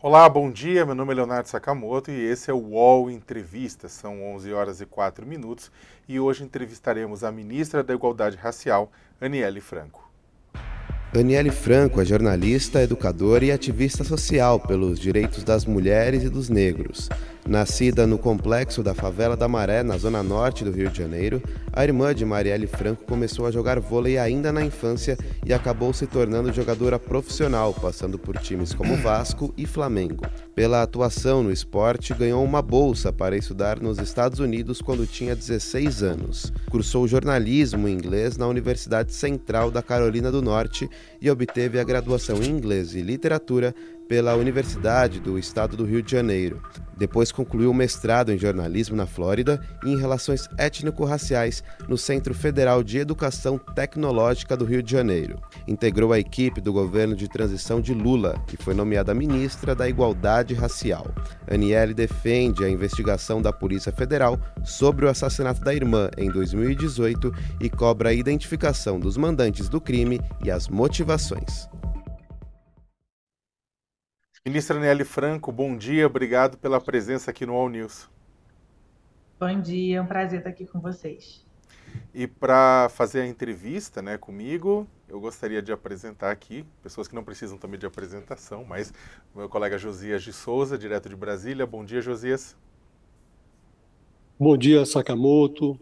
Olá, bom dia. Meu nome é Leonardo Sakamoto e esse é o UOL Entrevista. São 11 horas e 4 minutos e hoje entrevistaremos a ministra da Igualdade Racial, Aniele Franco. Daniele Franco é jornalista, educadora e ativista social pelos direitos das mulheres e dos negros. Nascida no complexo da Favela da Maré, na zona norte do Rio de Janeiro, a irmã de Marielle Franco começou a jogar vôlei ainda na infância e acabou se tornando jogadora profissional, passando por times como Vasco e Flamengo. Pela atuação no esporte, ganhou uma bolsa para estudar nos Estados Unidos quando tinha 16 anos. Cursou jornalismo em inglês na Universidade Central da Carolina do Norte e obteve a graduação em inglês e literatura pela Universidade do Estado do Rio de Janeiro. Depois concluiu o mestrado em jornalismo na Flórida e em relações étnico-raciais no Centro Federal de Educação Tecnológica do Rio de Janeiro. Integrou a equipe do governo de transição de Lula e foi nomeada ministra da Igualdade Racial. Aniele defende a investigação da Polícia Federal sobre o assassinato da irmã em 2018 e cobra a identificação dos mandantes do crime e as motivações. Ministra Nelly Franco, bom dia, obrigado pela presença aqui no All News. Bom dia, é um prazer estar aqui com vocês. E para fazer a entrevista né, comigo, eu gostaria de apresentar aqui, pessoas que não precisam também de apresentação, mas meu colega Josias de Souza, direto de Brasília. Bom dia, Josias. Bom dia, Sakamoto.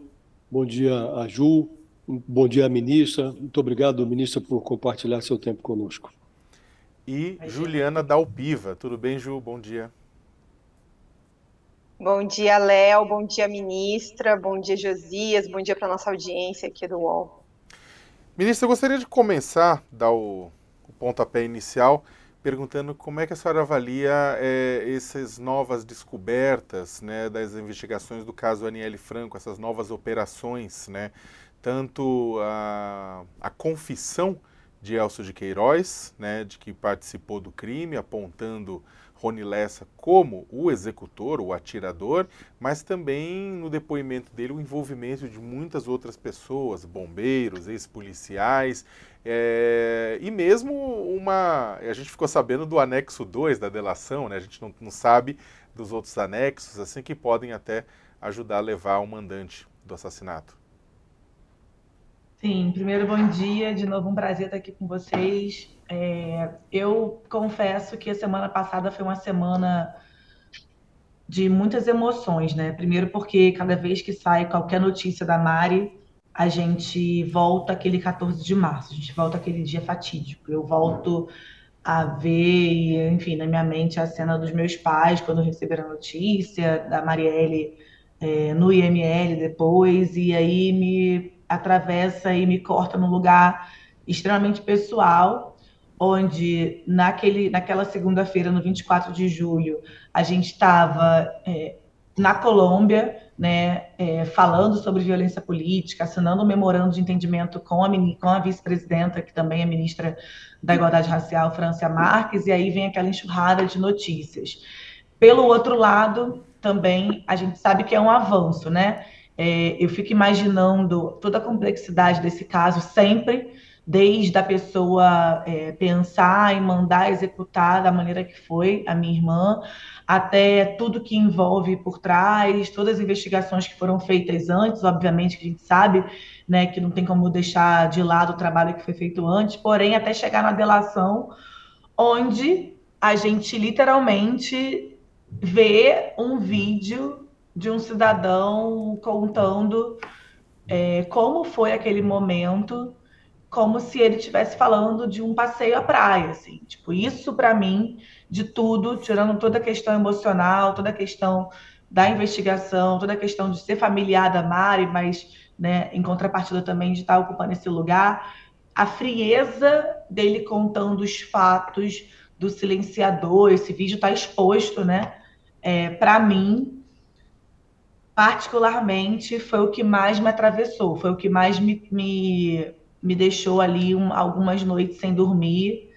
Bom dia, a Ju. Bom dia, ministra. Muito obrigado, ministra, por compartilhar seu tempo conosco e Juliana Dalpiva. Tudo bem, Ju? Bom dia. Bom dia, Léo. Bom dia, ministra. Bom dia, Josias. Bom dia para nossa audiência aqui do UOL. Ministra, eu gostaria de começar, dar o, o pontapé inicial, perguntando como é que a senhora avalia é, essas novas descobertas né, das investigações do caso Aniele Franco, essas novas operações, né, tanto a, a confissão de Elcio de Queiroz, né, de que participou do crime, apontando Rony Lessa como o executor, o atirador, mas também no depoimento dele o envolvimento de muitas outras pessoas, bombeiros, ex-policiais, é, e mesmo uma. A gente ficou sabendo do anexo 2 da delação, né? A gente não, não sabe dos outros anexos, assim, que podem até ajudar a levar o mandante do assassinato. Sim, primeiro bom dia, de novo um prazer estar aqui com vocês. É, eu confesso que a semana passada foi uma semana de muitas emoções, né? Primeiro porque cada vez que sai qualquer notícia da Mari, a gente volta aquele 14 de março, a gente volta aquele dia fatídico. Eu volto a ver, enfim, na minha mente a cena dos meus pais quando receberam a notícia, da Marielle é, no IML depois, e aí me atravessa e me corta num lugar extremamente pessoal, onde naquele, naquela segunda-feira, no 24 de julho, a gente estava é, na Colômbia, né, é, falando sobre violência política, assinando um memorando de entendimento com a, com a vice-presidenta, que também é ministra da Igualdade Racial, Francia Marques, e aí vem aquela enxurrada de notícias. Pelo outro lado, também a gente sabe que é um avanço, né? É, eu fico imaginando toda a complexidade desse caso sempre, desde a pessoa é, pensar e mandar executar da maneira que foi a minha irmã, até tudo que envolve por trás, todas as investigações que foram feitas antes, obviamente que a gente sabe né, que não tem como deixar de lado o trabalho que foi feito antes, porém até chegar na delação, onde a gente literalmente vê um vídeo de um cidadão contando é, como foi aquele momento, como se ele estivesse falando de um passeio à praia, assim. Tipo, isso para mim, de tudo, tirando toda a questão emocional, toda a questão da investigação, toda a questão de ser familiar da Mari, mas, né, em contrapartida também de estar ocupando esse lugar, a frieza dele contando os fatos do silenciador, esse vídeo está exposto, né? É, para mim, particularmente, foi o que mais me atravessou, foi o que mais me, me, me deixou ali um, algumas noites sem dormir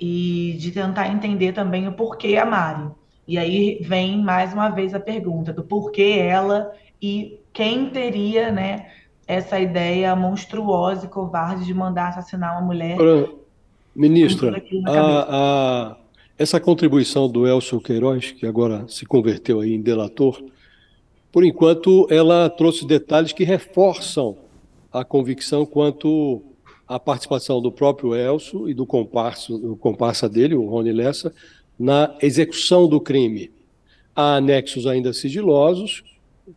e de tentar entender também o porquê a Mari. E aí vem mais uma vez a pergunta do porquê ela e quem teria, né, essa ideia monstruosa e covarde de mandar assassinar uma mulher. Ministra, a, a, essa contribuição do Elcio Queiroz, que agora se converteu aí em delator, por enquanto ela trouxe detalhes que reforçam a convicção quanto à participação do próprio Elcio e do comparsa, do comparsa dele, o Rony Lessa, na execução do crime. Há anexos ainda sigilosos,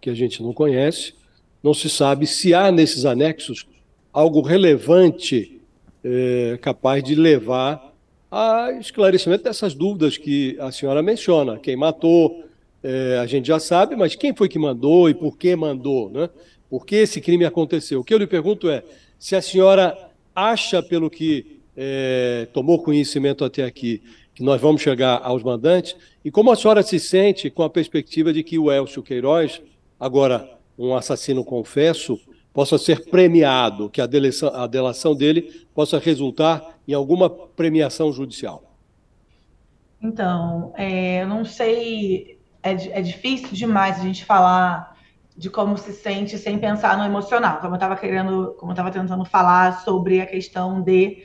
que a gente não conhece, não se sabe se há nesses anexos algo relevante é, capaz de levar a esclarecimento dessas dúvidas que a senhora menciona. Quem matou, é, a gente já sabe, mas quem foi que mandou e por que mandou, né? Por que esse crime aconteceu? O que eu lhe pergunto é se a senhora acha, pelo que é, tomou conhecimento até aqui, que nós vamos chegar aos mandantes, e como a senhora se sente com a perspectiva de que o Elcio Queiroz, agora um assassino confesso, possa ser premiado, que a delação, a delação dele possa resultar em alguma premiação judicial? Então, é, eu não sei, é, é, difícil demais a gente falar de como se sente sem pensar no emocional, como eu estava querendo, como eu estava tentando falar sobre a questão de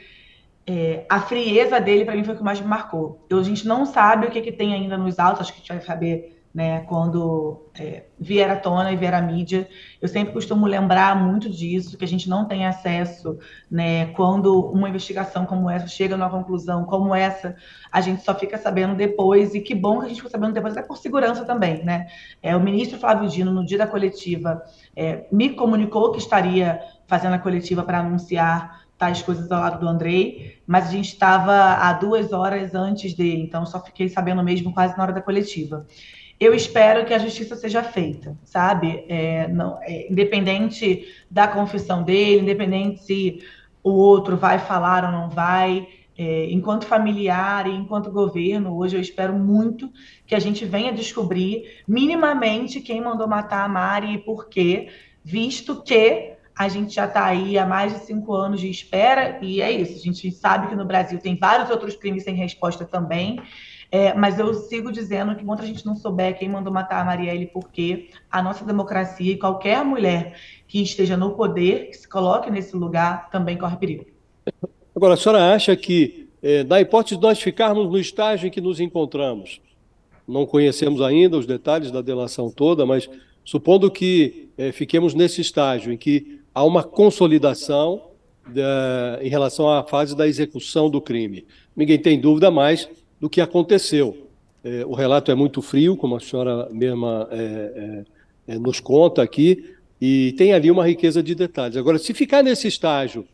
é, a frieza dele, para mim, foi o que mais me marcou. Eu, a gente não sabe o que, que tem ainda nos autos, acho que a gente vai saber né, quando é, vier à tona e vier à mídia. Eu sempre costumo lembrar muito disso, que a gente não tem acesso, né, quando uma investigação como essa chega numa conclusão como essa, a gente só fica sabendo depois, e que bom que a gente ficou sabendo depois, até por segurança também, né. É, o ministro Flávio Dino, no dia da coletiva, é, me comunicou que estaria fazendo a coletiva para anunciar tais coisas ao lado do Andrei, mas a gente estava há duas horas antes dele, então só fiquei sabendo mesmo quase na hora da coletiva eu espero que a justiça seja feita, sabe? É, não, é, independente da confissão dele, independente se o outro vai falar ou não vai, é, enquanto familiar e enquanto governo, hoje eu espero muito que a gente venha descobrir minimamente quem mandou matar a Mari e por quê, visto que a gente já está aí há mais de cinco anos de espera, e é isso. A gente sabe que no Brasil tem vários outros crimes sem resposta também. É, mas eu sigo dizendo que enquanto a gente não souber quem mandou matar a Marielle, porque a nossa democracia e qualquer mulher que esteja no poder, que se coloque nesse lugar, também corre perigo. Agora, a senhora acha que, é, na hipótese de nós ficarmos no estágio em que nos encontramos, não conhecemos ainda os detalhes da delação toda, mas supondo que é, fiquemos nesse estágio em que há uma consolidação da, em relação à fase da execução do crime. Ninguém tem dúvida mais do que aconteceu. É, o relato é muito frio, como a senhora mesma é, é, é, nos conta aqui, e tem ali uma riqueza de detalhes. Agora, se ficar nesse estágio,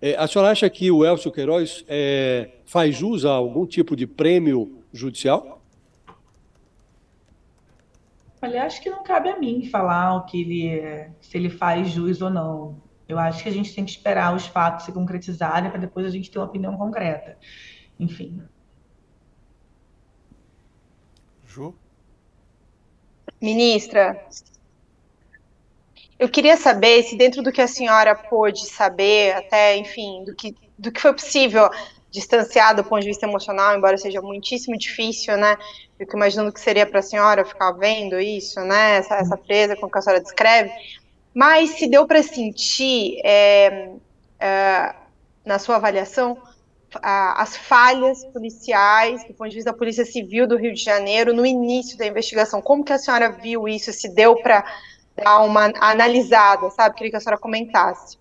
é, a senhora acha que o Elcio Queiroz é, faz jus a algum tipo de prêmio judicial? Olha, acho que não cabe a mim falar o que ele, se ele faz jus ou não. Eu acho que a gente tem que esperar os fatos se concretizarem para depois a gente ter uma opinião concreta. Enfim. Ju? Ministra, eu queria saber se dentro do que a senhora pôde saber, até, enfim, do que, do que foi possível distanciar do ponto de vista emocional, embora seja muitíssimo difícil, né? Fico imaginando que seria para a senhora ficar vendo isso, né? Essa, essa presa com que a senhora descreve. Mas se deu para sentir, é, é, na sua avaliação, as falhas policiais, do ponto de vista da Polícia Civil do Rio de Janeiro, no início da investigação. Como que a senhora viu isso? Se deu para dar uma analisada, sabe? Queria que a senhora comentasse.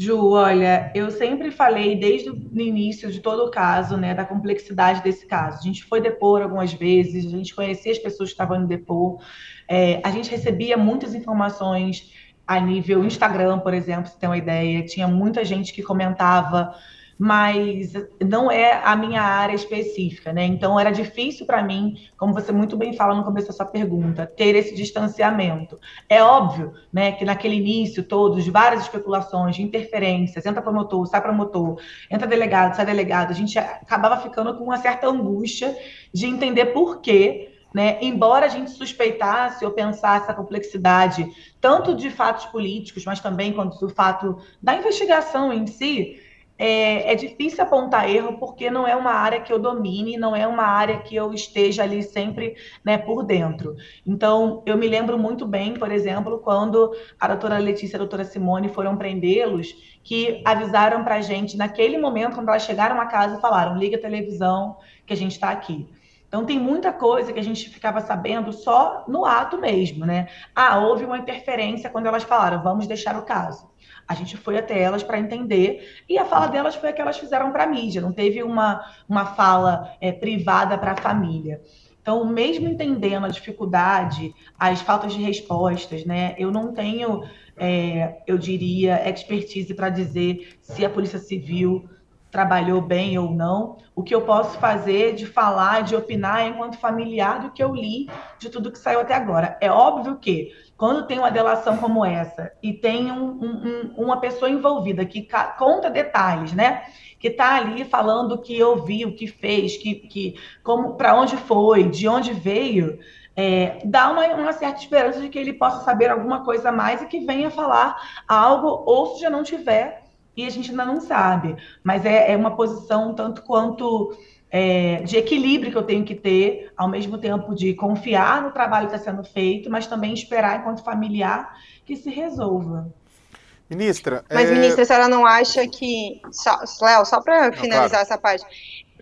Ju, olha, eu sempre falei desde o início de todo o caso, né, da complexidade desse caso. A gente foi depor algumas vezes, a gente conhecia as pessoas que estavam no depor, é, a gente recebia muitas informações a nível Instagram, por exemplo, se tem uma ideia, tinha muita gente que comentava mas não é a minha área específica, né? Então era difícil para mim, como você muito bem fala no começo da sua pergunta, ter esse distanciamento. É óbvio, né, que naquele início todos várias especulações de interferências, entra promotor, sai promotor, entra delegado, sai delegado, a gente acabava ficando com uma certa angústia de entender por quê né? Embora a gente suspeitasse ou pensasse a complexidade tanto de fatos políticos, mas também quanto do fato da investigação em si, é, é, difícil apontar erro porque não é uma área que eu domine, não é uma área que eu esteja ali sempre né, por dentro. Então, eu me lembro muito bem, por exemplo, quando a doutora Letícia e a doutora Simone foram prendê-los, que avisaram para a gente, naquele momento, quando elas chegaram a casa, falaram: liga a televisão, que a gente está aqui. Então, tem muita coisa que a gente ficava sabendo só no ato mesmo, né? Ah, houve uma interferência quando elas falaram, vamos deixar o caso. A gente foi até elas para entender, e a fala delas foi a que elas fizeram para a mídia, não teve uma, uma fala é, privada para a família. Então, mesmo entendendo a dificuldade, as faltas de respostas, né? Eu não tenho, é, eu diria, expertise para dizer se a Polícia Civil trabalhou bem ou não. O que eu posso fazer de falar, de opinar enquanto familiar do que eu li de tudo que saiu até agora. É óbvio que quando tem uma delação como essa e tem um, um, uma pessoa envolvida que conta detalhes, né? Que está ali falando o que ouviu, o que fez, que, que como para onde foi, de onde veio, é, dá uma, uma, certa esperança de que ele possa saber alguma coisa mais e que venha falar algo, ou se já não tiver, e a gente ainda não sabe. Mas é, é uma posição tanto quanto é, de equilíbrio que eu tenho que ter, ao mesmo tempo de confiar no trabalho que está sendo feito, mas também esperar, enquanto familiar, que se resolva. Ministra. Mas, é... ministra, a senhora não acha que. Léo, só para finalizar claro. essa parte.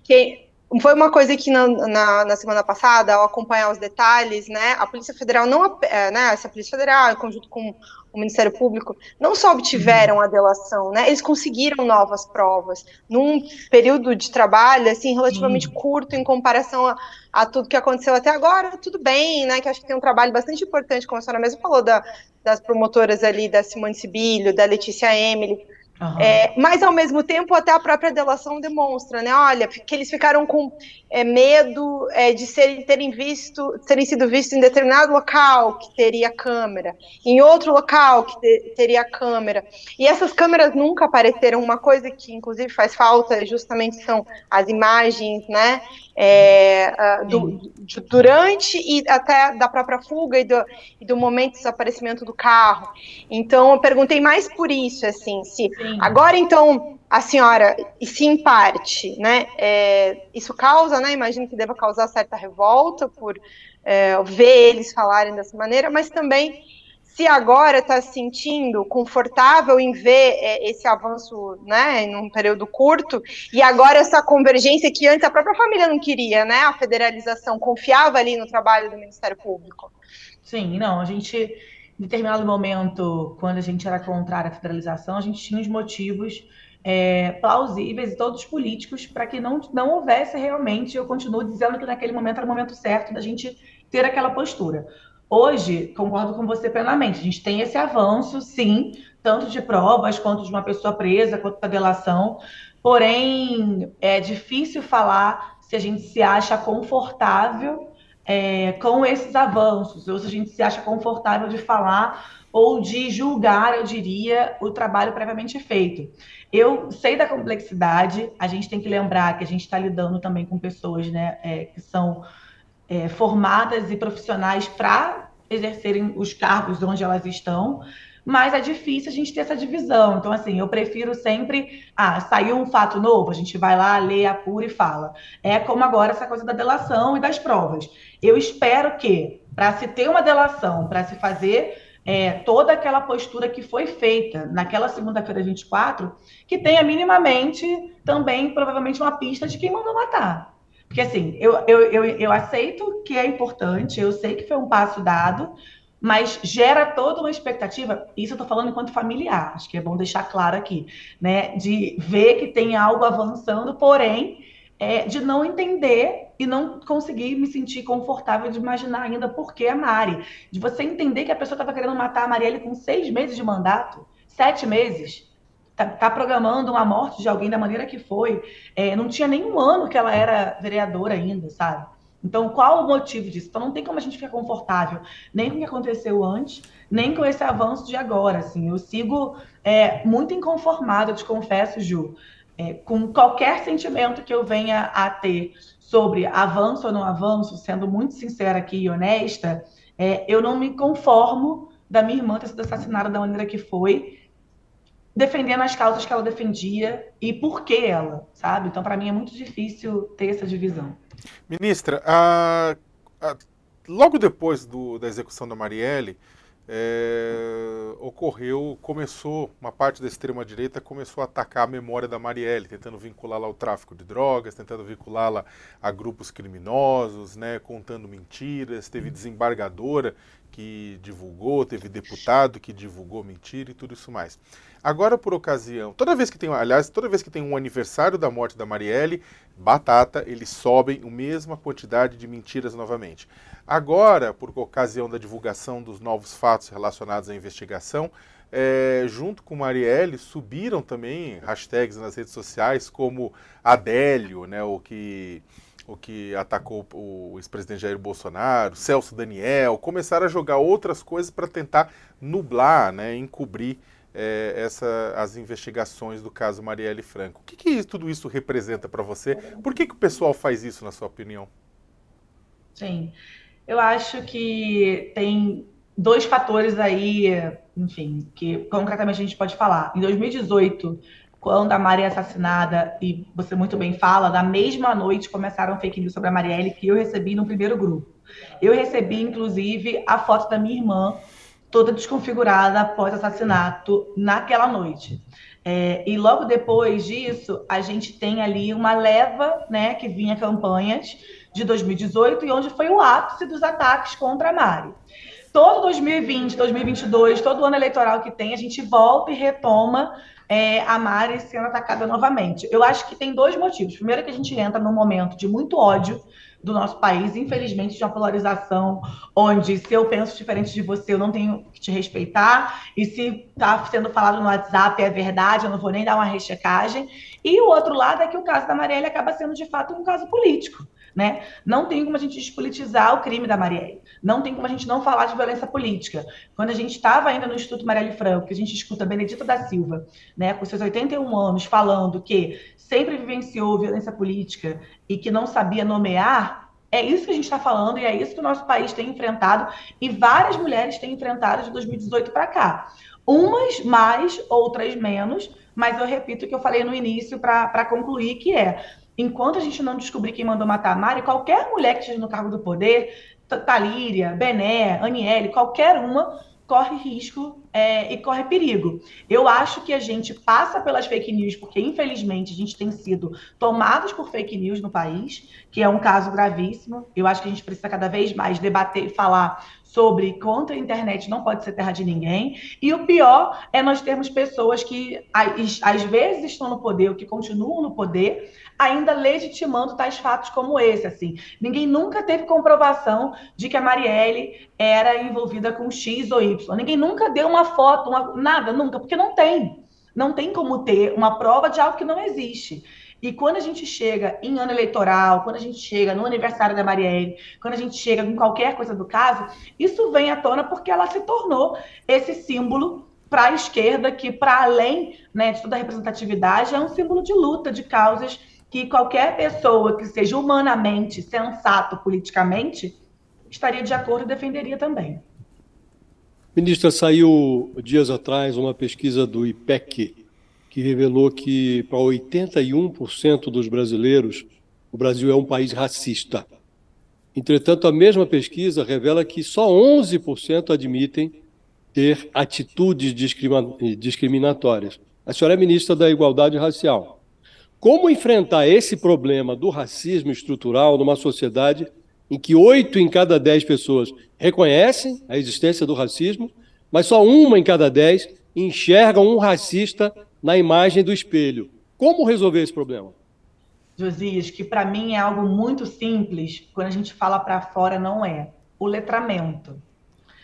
Que foi uma coisa que na, na, na, semana passada, ao acompanhar os detalhes, né, a Polícia Federal não, é, né, essa Polícia Federal, em conjunto com o Ministério Público, não só obtiveram a delação, né, eles conseguiram novas provas num período de trabalho, assim, relativamente curto em comparação a, a, tudo que aconteceu até agora, tudo bem, né, que acho que tem um trabalho bastante importante, como a senhora mesmo falou, da, das promotoras ali, da Simone Sibilho, da Letícia Emily, Uhum. É, mas, ao mesmo tempo, até a própria delação demonstra, né? Olha, que eles ficaram com é, medo é, de serem, terem, visto, terem sido vistos em determinado local que teria câmera, em outro local que te, teria câmera. E essas câmeras nunca apareceram. Uma coisa que, inclusive, faz falta justamente são as imagens, né? É, do, de, durante e até da própria fuga e do, e do momento do desaparecimento do carro. Então, eu perguntei mais por isso, assim, se Sim. agora então a senhora, e se em parte, né, é, isso causa, né, imagino que deva causar certa revolta por é, ver eles falarem dessa maneira, mas também se agora está se sentindo confortável em ver é, esse avanço, né, em um período curto, e agora essa convergência que antes a própria família não queria, né, a federalização, confiava ali no trabalho do Ministério Público. Sim, não, a gente, em determinado momento, quando a gente era contrária à federalização, a gente tinha os motivos é, plausíveis e todos políticos para que não, não houvesse realmente, eu continuo dizendo que naquele momento era o momento certo da gente ter aquela postura. Hoje, concordo com você plenamente, a gente tem esse avanço, sim, tanto de provas quanto de uma pessoa presa, quanto da delação, porém, é difícil falar se a gente se acha confortável é, com esses avanços, ou se a gente se acha confortável de falar ou de julgar, eu diria, o trabalho previamente feito. Eu sei da complexidade, a gente tem que lembrar que a gente está lidando também com pessoas né, é, que são é, formadas e profissionais para exercerem os cargos onde elas estão, mas é difícil a gente ter essa divisão. Então, assim, eu prefiro sempre, ah, saiu um fato novo, a gente vai lá, lê, apura e fala. É como agora essa coisa da delação e das provas. Eu espero que, para se ter uma delação, para se fazer é, toda aquela postura que foi feita naquela segunda-feira 24, que tenha minimamente também, provavelmente, uma pista de quem mandou matar. Porque, assim, eu, eu, eu, eu aceito que é importante, eu sei que foi um passo dado, mas gera toda uma expectativa, isso eu estou falando enquanto familiar, acho que é bom deixar claro aqui, né? De ver que tem algo avançando, porém, é, de não entender e não conseguir me sentir confortável de imaginar ainda por que a Mari. De você entender que a pessoa estava querendo matar a Marielle com seis meses de mandato, sete meses tá, tá, programando uma morte de alguém da maneira que foi. É, não tinha nenhum ano que ela era vereadora ainda, sabe? Então, qual o motivo disso? Então, não tem como a gente ficar confortável nem com o que aconteceu antes, nem com esse avanço de agora. Assim, eu sigo é, muito inconformada, te confesso, Ju, é, com qualquer sentimento que eu venha a ter sobre avanço ou não avanço, sendo muito sincera aqui e honesta, é, eu não me conformo da minha irmã ter sido assassinada da maneira que foi, defendendo as causas que ela defendia e por que ela, sabe? Então, para mim, é muito difícil ter essa divisão. Ministra, a, a, logo depois do, da execução da Marielle, é, ocorreu, começou, uma parte da extrema-direita começou a atacar a memória da Marielle, tentando vinculá-la ao tráfico de drogas, tentando vinculá-la a grupos criminosos, né, contando mentiras. Teve desembargadora que divulgou, teve deputado que divulgou mentira e tudo isso mais. Agora, por ocasião, toda vez que tem, aliás, toda vez que tem um aniversário da morte da Marielle, batata, eles sobem a mesma quantidade de mentiras novamente. Agora, por ocasião da divulgação dos novos fatos relacionados à investigação, é, junto com Marielle, subiram também hashtags nas redes sociais como Adélio, né, o que o que atacou o ex-presidente Jair Bolsonaro, Celso Daniel, começaram a jogar outras coisas para tentar nublar, né, encobrir é, essa, as investigações do caso Marielle Franco. O que, que tudo isso representa para você? Por que, que o pessoal faz isso, na sua opinião? Sim, eu acho que tem dois fatores aí, enfim, que concretamente a gente pode falar. Em 2018, quando a Maria é assassinada, e você muito bem fala, na mesma noite começaram fake news sobre a Marielle que eu recebi no primeiro grupo. Eu recebi, inclusive, a foto da minha irmã, toda desconfigurada após assassinato naquela noite. É, e logo depois disso, a gente tem ali uma leva, né, que vinha campanhas de 2018 e onde foi o ápice dos ataques contra a Mari. Todo 2020, 2022, todo ano eleitoral que tem, a gente volta e retoma é, a Mari sendo atacada novamente. Eu acho que tem dois motivos. Primeiro, que a gente entra num momento de muito ódio do nosso país, infelizmente, de uma polarização onde se eu penso diferente de você, eu não tenho que te respeitar, e se está sendo falado no WhatsApp é verdade, eu não vou nem dar uma rechecagem. E o outro lado é que o caso da Marielle acaba sendo, de fato, um caso político. Né? Não tem como a gente despolitizar o crime da Marielle. Não tem como a gente não falar de violência política. Quando a gente estava ainda no Instituto Marielle Franco, que a gente escuta Benedita da Silva, né, com seus 81 anos, falando que sempre vivenciou violência política e que não sabia nomear, é isso que a gente está falando e é isso que o nosso país tem enfrentado e várias mulheres têm enfrentado de 2018 para cá. Umas mais, outras menos, mas eu repito o que eu falei no início para concluir, que é enquanto a gente não descobrir quem mandou matar a Mari, qualquer mulher que esteja no cargo do poder, Talíria, Bené, Aniele, qualquer uma, corre risco é, e corre perigo. Eu acho que a gente passa pelas fake news, porque infelizmente a gente tem sido tomados por fake news no país, que é um caso gravíssimo. Eu acho que a gente precisa cada vez mais debater e falar sobre contra a internet não pode ser terra de ninguém. E o pior é nós termos pessoas que às vezes estão no poder, ou que continuam no poder, ainda legitimando tais fatos como esse, assim. Ninguém nunca teve comprovação de que a Marielle era envolvida com X ou Y. Ninguém nunca deu uma foto, uma, nada, nunca, porque não tem. Não tem como ter uma prova de algo que não existe. E quando a gente chega em ano eleitoral, quando a gente chega no aniversário da Marielle, quando a gente chega com qualquer coisa do caso, isso vem à tona porque ela se tornou esse símbolo para a esquerda, que para além né, de toda a representatividade, é um símbolo de luta, de causas que qualquer pessoa que seja humanamente sensato politicamente estaria de acordo e defenderia também. Ministra, saiu dias atrás uma pesquisa do IPEC que revelou que para 81% dos brasileiros o Brasil é um país racista. Entretanto, a mesma pesquisa revela que só 11% admitem ter atitudes discriminatórias. A senhora é ministra da Igualdade Racial. Como enfrentar esse problema do racismo estrutural numa sociedade em que oito em cada dez pessoas reconhecem a existência do racismo, mas só uma em cada dez enxergam um racista na imagem do espelho? Como resolver esse problema? Josias, que para mim é algo muito simples, quando a gente fala para fora, não é. O letramento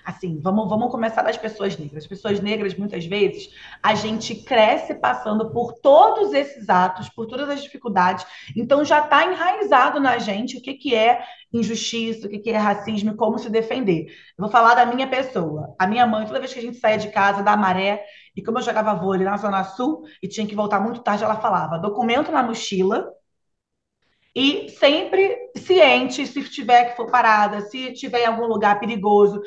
assim, vamos, vamos começar das pessoas negras. As pessoas negras, muitas vezes, a gente cresce passando por todos esses atos, por todas as dificuldades, então já está enraizado na gente o que, que é injustiça, o que, que é racismo e como se defender. Eu vou falar da minha pessoa. A minha mãe, toda vez que a gente saía de casa, da maré, e como eu jogava vôlei na Zona Sul e tinha que voltar muito tarde, ela falava: documento na mochila, e sempre ciente, se tiver que for parada, se tiver em algum lugar perigoso,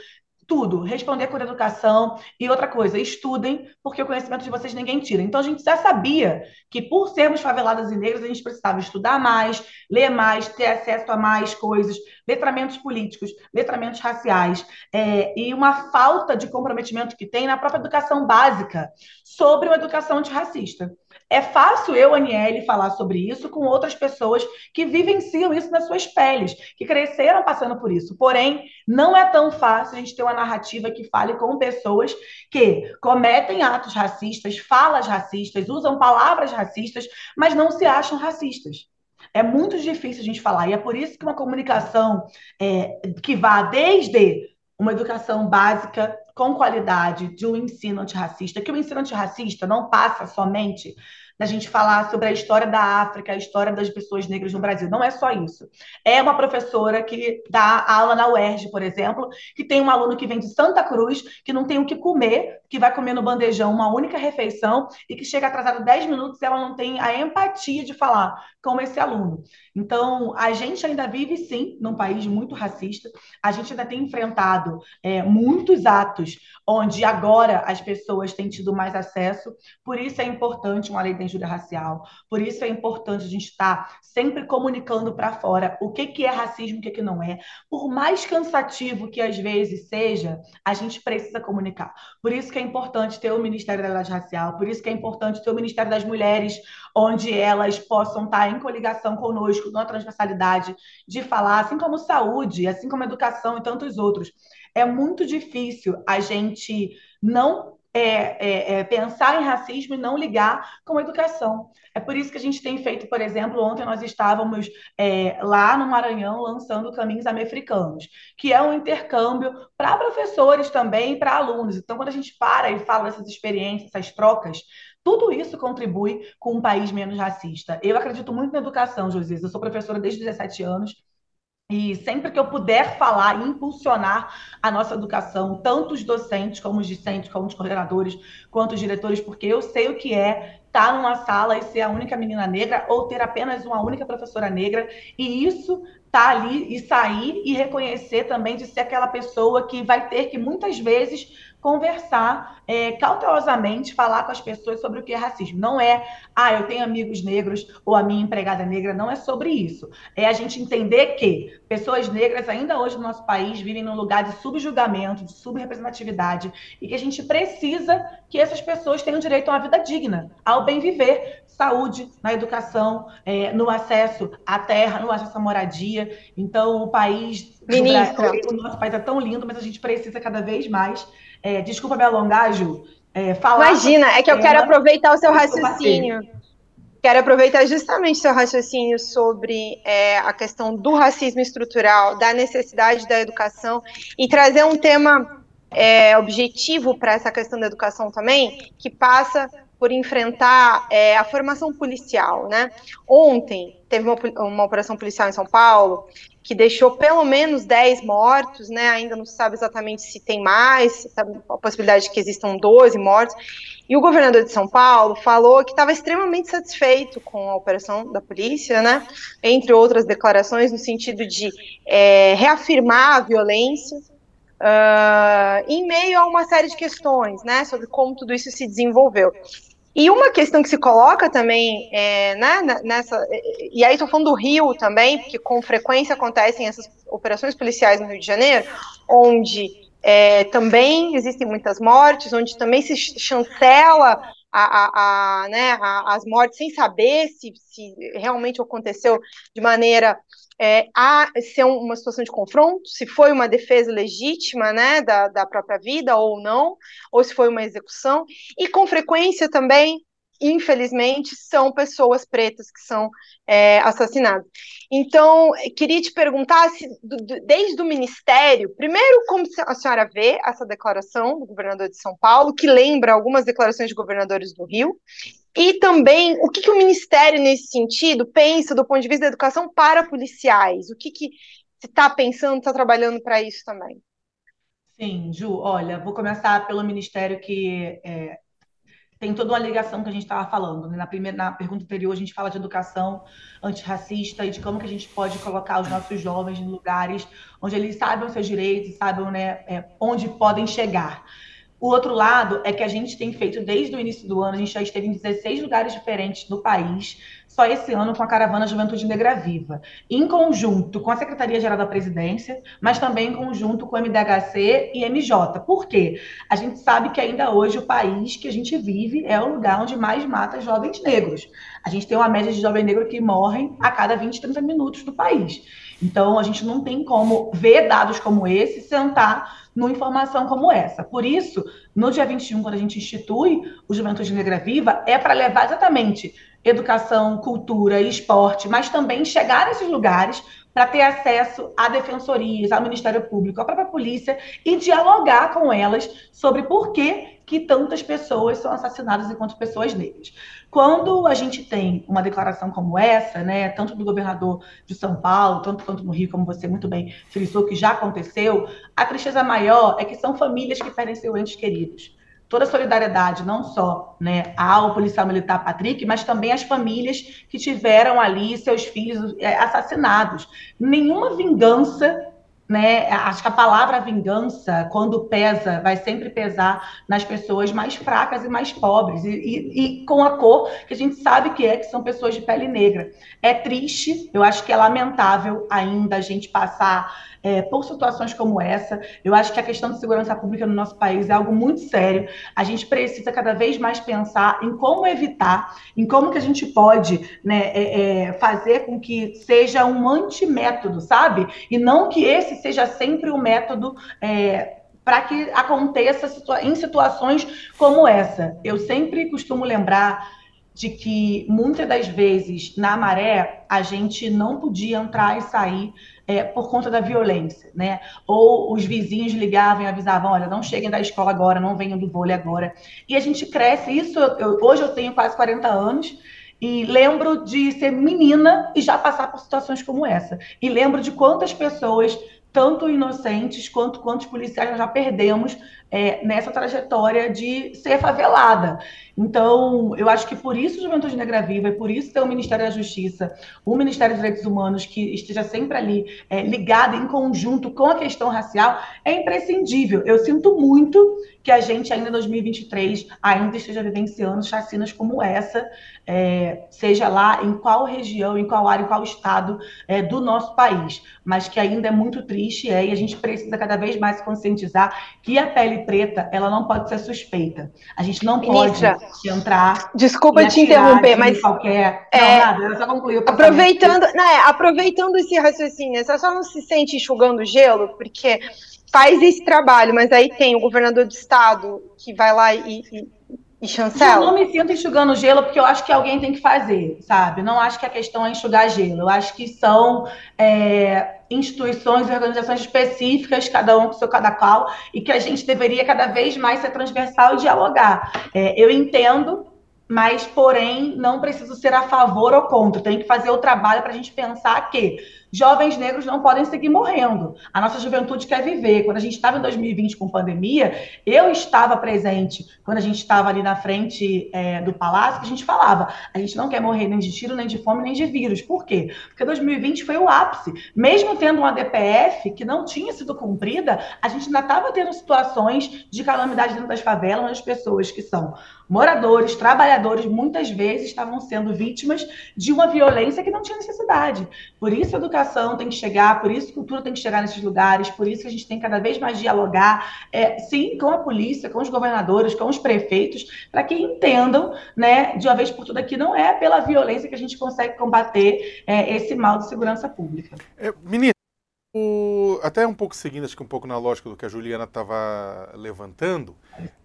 tudo, responder com educação e outra coisa, estudem, porque o conhecimento de vocês ninguém tira. Então a gente já sabia que por sermos faveladas e negras, a gente precisava estudar mais, ler mais, ter acesso a mais coisas, letramentos políticos, letramentos raciais, é, e uma falta de comprometimento que tem na própria educação básica sobre uma educação antirracista. É fácil eu, Aniele, falar sobre isso com outras pessoas que vivenciam isso nas suas peles, que cresceram passando por isso. Porém, não é tão fácil a gente ter uma narrativa que fale com pessoas que cometem atos racistas, falas racistas, usam palavras racistas, mas não se acham racistas. É muito difícil a gente falar, e é por isso que uma comunicação é, que vá desde uma educação básica com qualidade de um ensino antirracista, que o ensino antirracista não passa somente da gente falar sobre a história da África, a história das pessoas negras no Brasil. Não é só isso. É uma professora que dá aula na UERJ, por exemplo, que tem um aluno que vem de Santa Cruz, que não tem o que comer, que vai comer no bandejão uma única refeição e que chega atrasado 10 minutos e ela não tem a empatia de falar com esse aluno. Então, a gente ainda vive, sim, num país muito racista, a gente ainda tem enfrentado é, muitos atos onde agora as pessoas têm tido mais acesso, por isso é importante uma lei da injúria racial, por isso é importante a gente estar sempre comunicando para fora o que, que é racismo e o que, que não é. Por mais cansativo que às vezes seja, a gente precisa comunicar. Por isso que é importante ter o Ministério da Igualdade Racial, por isso que é importante ter o Ministério das Mulheres, onde elas possam estar em coligação conosco, na transversalidade, de falar, assim como saúde, assim como educação e tantos outros. É muito difícil a gente não é, é, é, pensar em racismo e não ligar com a educação. É por isso que a gente tem feito, por exemplo, ontem nós estávamos é, lá no Maranhão lançando Caminhos Americanos, que é um intercâmbio para professores também, para alunos. Então, quando a gente para e fala dessas experiências, essas trocas, tudo isso contribui com um país menos racista. Eu acredito muito na educação, Josias. Eu sou professora desde 17 anos. E sempre que eu puder falar e impulsionar a nossa educação, tanto os docentes, como os discentes, como os coordenadores, quanto os diretores, porque eu sei o que é estar numa sala e ser a única menina negra ou ter apenas uma única professora negra, e isso tá ali e sair e reconhecer também de ser aquela pessoa que vai ter que muitas vezes conversar é, cautelosamente, falar com as pessoas sobre o que é racismo. Não é, ah, eu tenho amigos negros ou a minha empregada negra, não é sobre isso. É a gente entender que pessoas negras ainda hoje no nosso país vivem num lugar de subjugamento, de subrepresentatividade, e que a gente precisa que essas pessoas tenham direito a uma vida digna, ao bem viver, saúde, na educação, é, no acesso à terra, no acesso à moradia. Então, o país, o nosso país é tão lindo, mas a gente precisa cada vez mais é, desculpa me alongar, Ju. É, falar Imagina, é que eu quero aproveitar o seu raciocínio. Quero aproveitar justamente o seu raciocínio sobre é, a questão do racismo estrutural, da necessidade da educação e trazer um tema é, objetivo para essa questão da educação também, que passa por enfrentar é, a formação policial, né? Ontem teve uma, uma operação policial em São Paulo que deixou pelo menos 10 mortos, né? Ainda não se sabe exatamente se tem mais, sabe a possibilidade de que existam 12 mortos. E o governador de São Paulo falou que estava extremamente satisfeito com a operação da polícia, né? Entre outras declarações, no sentido de é, reafirmar a violência uh, em meio a uma série de questões, né? Sobre como tudo isso se desenvolveu. E uma questão que se coloca também é, né, nessa. E aí estou falando do Rio também, porque com frequência acontecem essas operações policiais no Rio de Janeiro, onde é, também existem muitas mortes, onde também se chancela a, a, a, né, as mortes sem saber se, se realmente aconteceu de maneira é, a ser uma situação de confronto, se foi uma defesa legítima né, da, da própria vida ou não, ou se foi uma execução, e com frequência também, infelizmente, são pessoas pretas que são é, assassinadas. Então, queria te perguntar se, desde o Ministério, primeiro, como a senhora vê essa declaração do governador de São Paulo, que lembra algumas declarações de governadores do Rio, e também, o que, que o Ministério, nesse sentido, pensa do ponto de vista da educação para policiais? O que, que se está pensando, está trabalhando para isso também? Sim, Ju, olha, vou começar pelo Ministério que é, tem toda uma ligação que a gente estava falando. Né? Na, primeira, na pergunta anterior, a gente fala de educação antirracista e de como que a gente pode colocar os nossos jovens em lugares onde eles saibam seus direitos, saibam né, é, onde podem chegar. O outro lado é que a gente tem feito desde o início do ano, a gente já esteve em 16 lugares diferentes do país, só esse ano com a Caravana Juventude Negra Viva, em conjunto com a Secretaria-Geral da Presidência, mas também em conjunto com o MDHC e MJ. Por quê? A gente sabe que ainda hoje o país que a gente vive é o lugar onde mais mata jovens negros. A gente tem uma média de jovens negros que morrem a cada 20, 30 minutos do país. Então, a gente não tem como ver dados como esse, sentar numa informação como essa. Por isso, no dia 21, quando a gente institui o Juventude Negra Viva, é para levar exatamente educação, cultura e esporte, mas também chegar nesses lugares para ter acesso a defensorias, ao Ministério Público, à própria polícia e dialogar com elas sobre por que, que tantas pessoas são assassinadas enquanto pessoas negras. Quando a gente tem uma declaração como essa, né, tanto do governador de São Paulo, tanto quanto no Rio, como você muito bem frisou, que já aconteceu, a tristeza maior é que são famílias que perdem seus entes queridos toda a solidariedade, não só né, ao policial militar Patrick, mas também às famílias que tiveram ali seus filhos é, assassinados. Nenhuma vingança né? Acho que a palavra vingança, quando pesa, vai sempre pesar nas pessoas mais fracas e mais pobres, e, e, e, com a cor que a gente sabe que é, que são pessoas de pele negra. É triste, eu acho que é lamentável ainda a gente passar é, por situações como essa. Eu acho que a questão de segurança pública no nosso país é algo muito sério. A gente precisa cada vez mais pensar em como evitar, em como que a gente pode né, é, é, fazer com que seja um antimétodo, sabe? E não que esse seja sempre o um método é, para que aconteça em situações como essa. Eu sempre costumo lembrar de que muitas das vezes na maré a gente não podia entrar e sair é, por conta da violência, né? Ou os vizinhos ligavam e avisavam, olha, não cheguem da escola agora, não venham do vôlei agora. E a gente cresce, isso, eu, hoje eu tenho quase 40 anos, e lembro de ser menina e já passar por situações como essa. E lembro de quantas pessoas tanto inocentes quanto quantos policiais nós já perdemos é, nessa trajetória de ser favelada. Então, eu acho que por isso Juventude Negra Viva e por isso ter o Ministério da Justiça, o Ministério dos Direitos Humanos, que esteja sempre ali é, ligado em conjunto com a questão racial, é imprescindível. Eu sinto muito que a gente ainda em 2023 ainda esteja vivenciando chacinas como essa, é, seja lá em qual região, em qual área, em qual estado é, do nosso país, mas que ainda é muito triste é, e a gente precisa cada vez mais conscientizar que a pele preta ela não pode ser suspeita. A gente não Ministra, pode entrar. Desculpa te interromper, mas qualquer. É, não, nada, eu só concluí aproveitando, né, aproveitando esse raciocínio, você só não se sente enxugando gelo, porque faz esse trabalho, mas aí tem o governador do estado que vai lá e, e e chancela? Eu não me sinto enxugando gelo porque eu acho que alguém tem que fazer, sabe? Não acho que a questão é enxugar gelo. Eu acho que são é, instituições e organizações específicas, cada um com seu cada qual, e que a gente deveria cada vez mais ser transversal e dialogar. É, eu entendo mas, porém, não preciso ser a favor ou contra. Tem que fazer o trabalho para a gente pensar que jovens negros não podem seguir morrendo. A nossa juventude quer viver. Quando a gente estava em 2020 com pandemia, eu estava presente quando a gente estava ali na frente é, do palácio, que a gente falava: a gente não quer morrer nem de tiro, nem de fome, nem de vírus. Por quê? Porque 2020 foi o ápice. Mesmo tendo uma DPF que não tinha sido cumprida, a gente ainda estava tendo situações de calamidade dentro das favelas, onde as pessoas que são moradores, trabalhadores, muitas vezes estavam sendo vítimas de uma violência que não tinha necessidade. Por isso, a educação tem que chegar, por isso, a cultura tem que chegar nesses lugares, por isso que a gente tem cada vez mais dialogar, é, sim, com a polícia, com os governadores, com os prefeitos, para que entendam, né, de uma vez por todas, que não é pela violência que a gente consegue combater é, esse mal de segurança pública. É, ministro, o, até um pouco seguindo, acho que um pouco na lógica do que a Juliana estava levantando,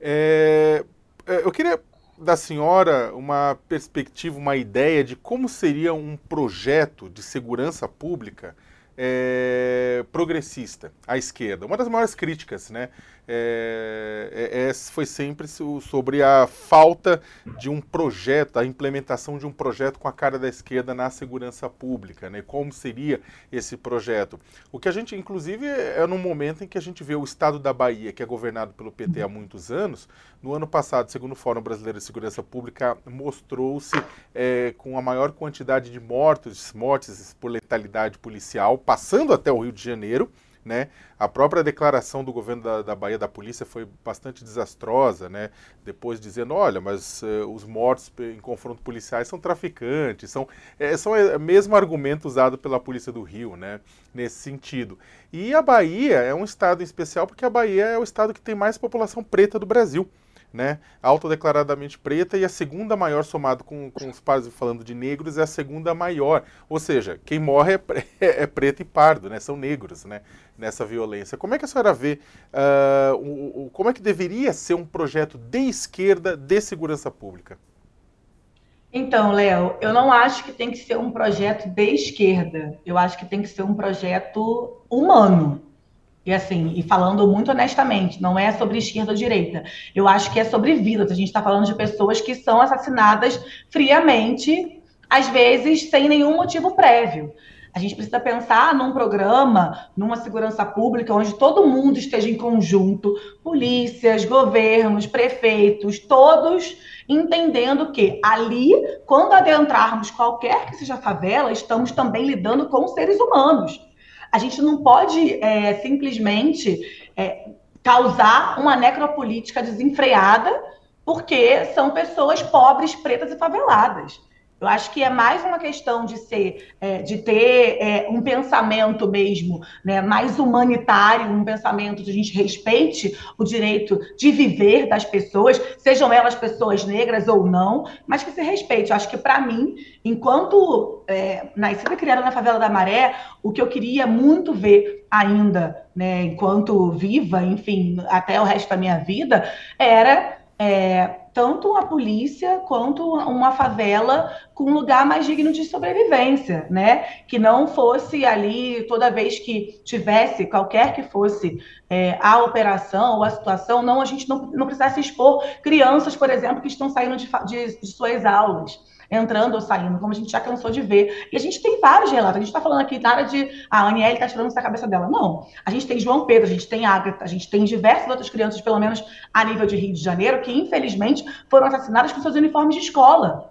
é, eu queria da senhora uma perspectiva, uma ideia de como seria um projeto de segurança pública é, progressista à esquerda. Uma das maiores críticas né, é, é, é foi sempre sobre a falta de um projeto, a implementação de um projeto com a cara da esquerda na segurança pública, né? Como seria esse projeto? O que a gente, inclusive, é no momento em que a gente vê o estado da Bahia, que é governado pelo PT há muitos anos, no ano passado, segundo o Fórum Brasileiro de Segurança Pública, mostrou-se é, com a maior quantidade de mortos, mortes por letalidade policial, passando até o Rio de Janeiro. Né? A própria declaração do governo da, da Bahia da polícia foi bastante desastrosa, né? Depois dizendo, olha, mas uh, os mortos em confronto policiais são traficantes, são é, são é, mesmo argumento usado pela polícia do Rio, né? Nesse sentido. E a Bahia é um estado especial porque a Bahia é o estado que tem mais população preta do Brasil né, autodeclaradamente preta e a segunda maior somado com, com os pares falando de negros é a segunda maior. Ou seja, quem morre é, é, é preto e pardo, né, são negros né, nessa violência. Como é que a senhora vê, uh, o, o, como é que deveria ser um projeto de esquerda de segurança pública? Então, Léo, eu não acho que tem que ser um projeto de esquerda. Eu acho que tem que ser um projeto humano. E assim, e falando muito honestamente, não é sobre esquerda ou direita. Eu acho que é sobre vidas. A gente está falando de pessoas que são assassinadas friamente, às vezes sem nenhum motivo prévio. A gente precisa pensar num programa, numa segurança pública, onde todo mundo esteja em conjunto, polícias, governos, prefeitos, todos entendendo que ali, quando adentrarmos qualquer que seja favela, estamos também lidando com seres humanos. A gente não pode é, simplesmente é, causar uma necropolítica desenfreada porque são pessoas pobres, pretas e faveladas. Eu acho que é mais uma questão de ser, é, de ter é, um pensamento mesmo, né, mais humanitário, um pensamento de a gente respeite o direito de viver das pessoas, sejam elas pessoas negras ou não, mas que se respeite. Eu acho que para mim, enquanto é, nascida e criada na favela da Maré, o que eu queria muito ver ainda, né, enquanto viva, enfim, até o resto da minha vida, era é, tanto a polícia quanto uma favela com um lugar mais digno de sobrevivência, né? Que não fosse ali toda vez que tivesse qualquer que fosse é, a operação ou a situação, não a gente não, não precisasse expor crianças, por exemplo, que estão saindo de, de, de suas aulas entrando ou saindo, como a gente já cansou de ver. E a gente tem vários relatos. A gente está falando aqui nada de a Aniele está tirando isso da cabeça dela. Não. A gente tem João Pedro, a gente tem Agatha, a gente tem diversas outras crianças, pelo menos a nível de Rio de Janeiro, que infelizmente foram assassinadas com seus uniformes de escola.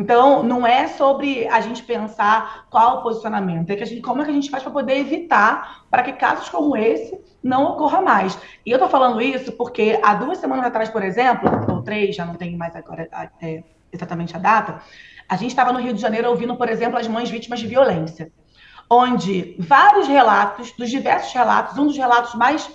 Então, não é sobre a gente pensar qual o posicionamento, é que a gente, como é que a gente faz para poder evitar para que casos como esse não ocorra mais. E eu estou falando isso porque há duas semanas atrás, por exemplo, ou três, já não tenho mais agora é, exatamente a data, a gente estava no Rio de Janeiro ouvindo, por exemplo, as mães vítimas de violência, onde vários relatos, dos diversos relatos, um dos relatos mais,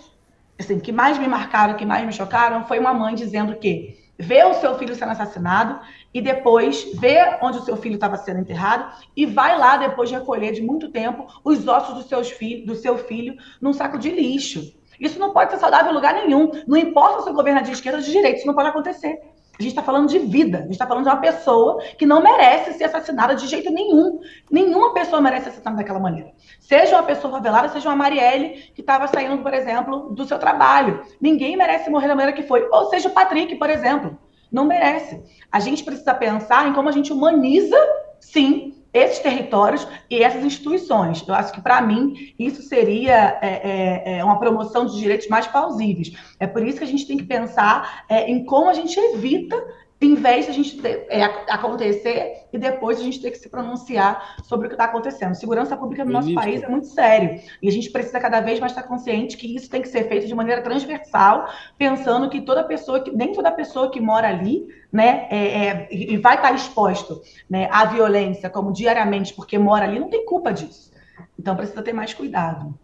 assim, que mais me marcaram, que mais me chocaram, foi uma mãe dizendo que vê o seu filho sendo assassinado e depois vê onde o seu filho estava sendo enterrado e vai lá depois de recolher de muito tempo os ossos do, seus filho, do seu filho num saco de lixo. Isso não pode ser saudável em lugar nenhum. Não importa se o governo é de esquerda ou de direita, isso não pode acontecer. A gente está falando de vida, a gente está falando de uma pessoa que não merece ser assassinada de jeito nenhum. Nenhuma pessoa merece ser assassinada daquela maneira. Seja uma pessoa favelada, seja uma Marielle que estava saindo, por exemplo, do seu trabalho. Ninguém merece morrer da maneira que foi. Ou seja o Patrick, por exemplo. Não merece. A gente precisa pensar em como a gente humaniza, sim, esses territórios e essas instituições. Eu acho que, para mim, isso seria é, é, é, uma promoção de direitos mais plausíveis. É por isso que a gente tem que pensar é, em como a gente evita em vez de a gente é, acontecer e depois a gente ter que se pronunciar sobre o que está acontecendo. Segurança pública no nosso país é muito sério e a gente precisa cada vez mais estar consciente que isso tem que ser feito de maneira transversal, pensando que toda pessoa, que nem toda pessoa que mora ali, né, é, é, e vai estar exposto né, à violência como diariamente porque mora ali, não tem culpa disso. Então precisa ter mais cuidado.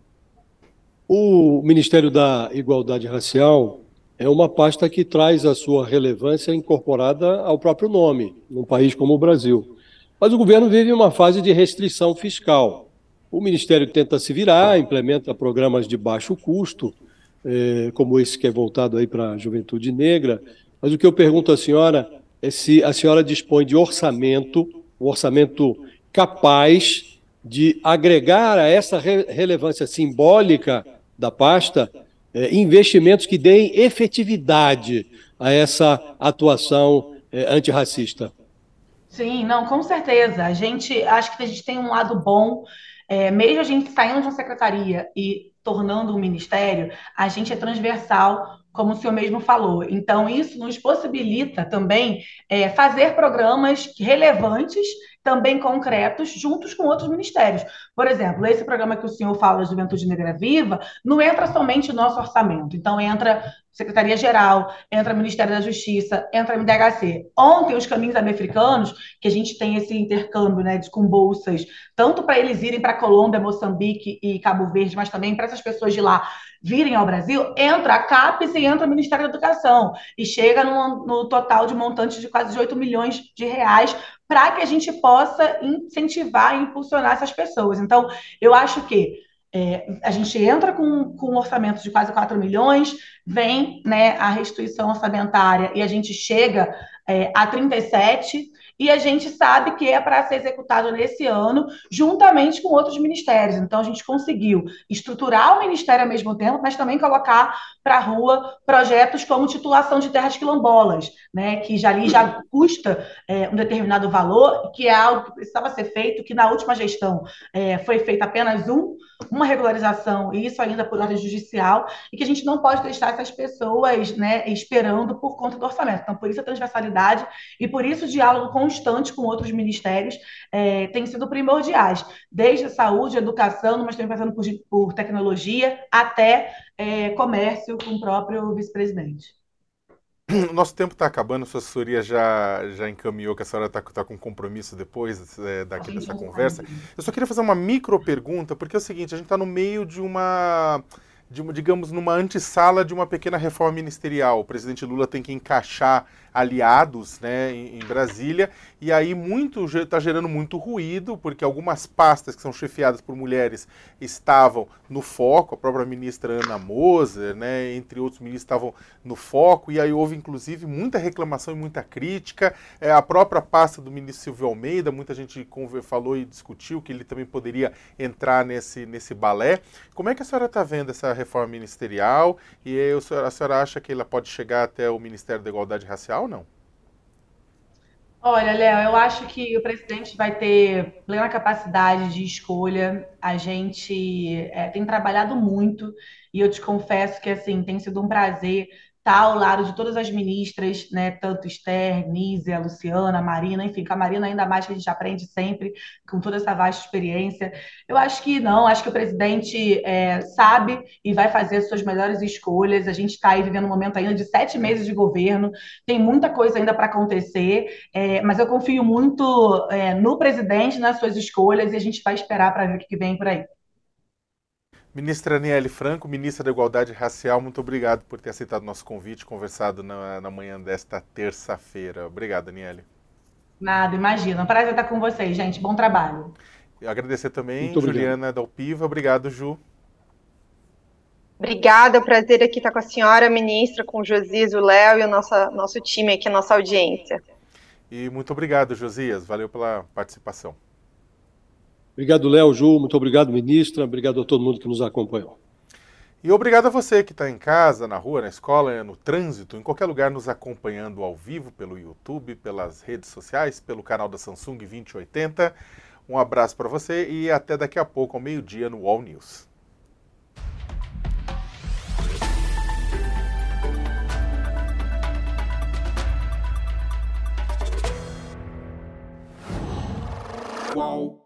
O Ministério da Igualdade Racial é uma pasta que traz a sua relevância incorporada ao próprio nome, num país como o Brasil. Mas o governo vive uma fase de restrição fiscal. O Ministério tenta se virar, implementa programas de baixo custo, eh, como esse que é voltado aí para a juventude negra. Mas o que eu pergunto à senhora é se a senhora dispõe de orçamento, um orçamento capaz de agregar a essa re relevância simbólica da pasta é, investimentos que deem efetividade a essa atuação é, antirracista. Sim, não, com certeza. A gente acho que a gente tem um lado bom, é, mesmo a gente saindo de uma secretaria e tornando um ministério, a gente é transversal como o senhor mesmo falou. Então, isso nos possibilita também é, fazer programas relevantes também concretos, juntos com outros ministérios. Por exemplo, esse programa que o senhor fala Juventude Negra Viva, não entra somente no nosso orçamento. Então, entra Secretaria-Geral, entra Ministério da Justiça, entra MDHC. Ontem, os caminhos americanos, que a gente tem esse intercâmbio né, com bolsas, tanto para eles irem para Colômbia, Moçambique e Cabo Verde, mas também para essas pessoas de lá virem ao Brasil, entra a CAPES e entra o Ministério da Educação. E chega no, no total de montante de quase 8 milhões de reais para que a gente possa incentivar e impulsionar essas pessoas. Então, eu acho que é, a gente entra com, com um orçamento de quase 4 milhões, vem né, a restituição orçamentária e a gente chega é, a 37 e a gente sabe que é para ser executado nesse ano, juntamente com outros ministérios. Então, a gente conseguiu estruturar o ministério ao mesmo tempo, mas também colocar para a rua projetos como titulação de terras quilombolas, né, que já ali já custa é, um determinado valor, que é algo que precisava ser feito, que na última gestão é, foi feito apenas um, uma regularização, e isso ainda por ordem judicial, e que a gente não pode deixar essas pessoas né, esperando por conta do orçamento. Então, por isso a transversalidade e por isso o diálogo constante com outros ministérios é, têm sido primordiais, desde saúde, educação, mas também passando por, por tecnologia, até é, comércio com o próprio vice-presidente. Nosso tempo está acabando, a sua assessoria já, já encaminhou que a senhora está tá com compromisso depois é, daqui dessa conversa. Eu só queria fazer uma micro pergunta, porque é o seguinte, a gente está no meio de uma de uma, digamos, numa antessala de uma pequena reforma ministerial. O presidente Lula tem que encaixar aliados né, em, em Brasília, e aí muito está gerando muito ruído, porque algumas pastas que são chefiadas por mulheres estavam no foco, a própria ministra Ana Moser, né, entre outros ministros estavam no foco, e aí houve inclusive muita reclamação e muita crítica. É, a própria pasta do ministro Silvio Almeida, muita gente falou e discutiu que ele também poderia entrar nesse, nesse balé. Como é que a senhora está vendo essa reforma ministerial? E a senhora, a senhora acha que ela pode chegar até o Ministério da Igualdade Racial? Ou não? Olha, Léo, eu acho que o presidente vai ter plena capacidade de escolha. A gente é, tem trabalhado muito e eu te confesso que assim tem sido um prazer está ao lado de todas as ministras, né, tanto Esther, Nízia, Luciana, Marina, enfim, com a Marina ainda mais que a gente aprende sempre, com toda essa vasta experiência. Eu acho que não, acho que o presidente é, sabe e vai fazer suas melhores escolhas. A gente está aí vivendo um momento ainda de sete meses de governo, tem muita coisa ainda para acontecer, é, mas eu confio muito é, no presidente, nas suas escolhas, e a gente vai esperar para ver o que vem por aí. Ministra Aniele Franco, ministra da Igualdade Racial, muito obrigado por ter aceitado nosso convite, conversado na, na manhã desta terça-feira. Obrigado, Aniele. Nada, imagina. Um prazer estar com vocês, gente. Bom trabalho. E agradecer também Juliana obrigado. Dalpiva. Obrigado, Ju. Obrigada, prazer aqui estar com a senhora ministra, com o Josias, o Léo e o nosso, nosso time aqui, a nossa audiência. E muito obrigado, Josias. Valeu pela participação. Obrigado, Léo, Ju, muito obrigado, ministra, obrigado a todo mundo que nos acompanhou. E obrigado a você que está em casa, na rua, na escola, no trânsito, em qualquer lugar nos acompanhando ao vivo pelo YouTube, pelas redes sociais, pelo canal da Samsung 2080. Um abraço para você e até daqui a pouco, ao meio-dia, no All News. Qual?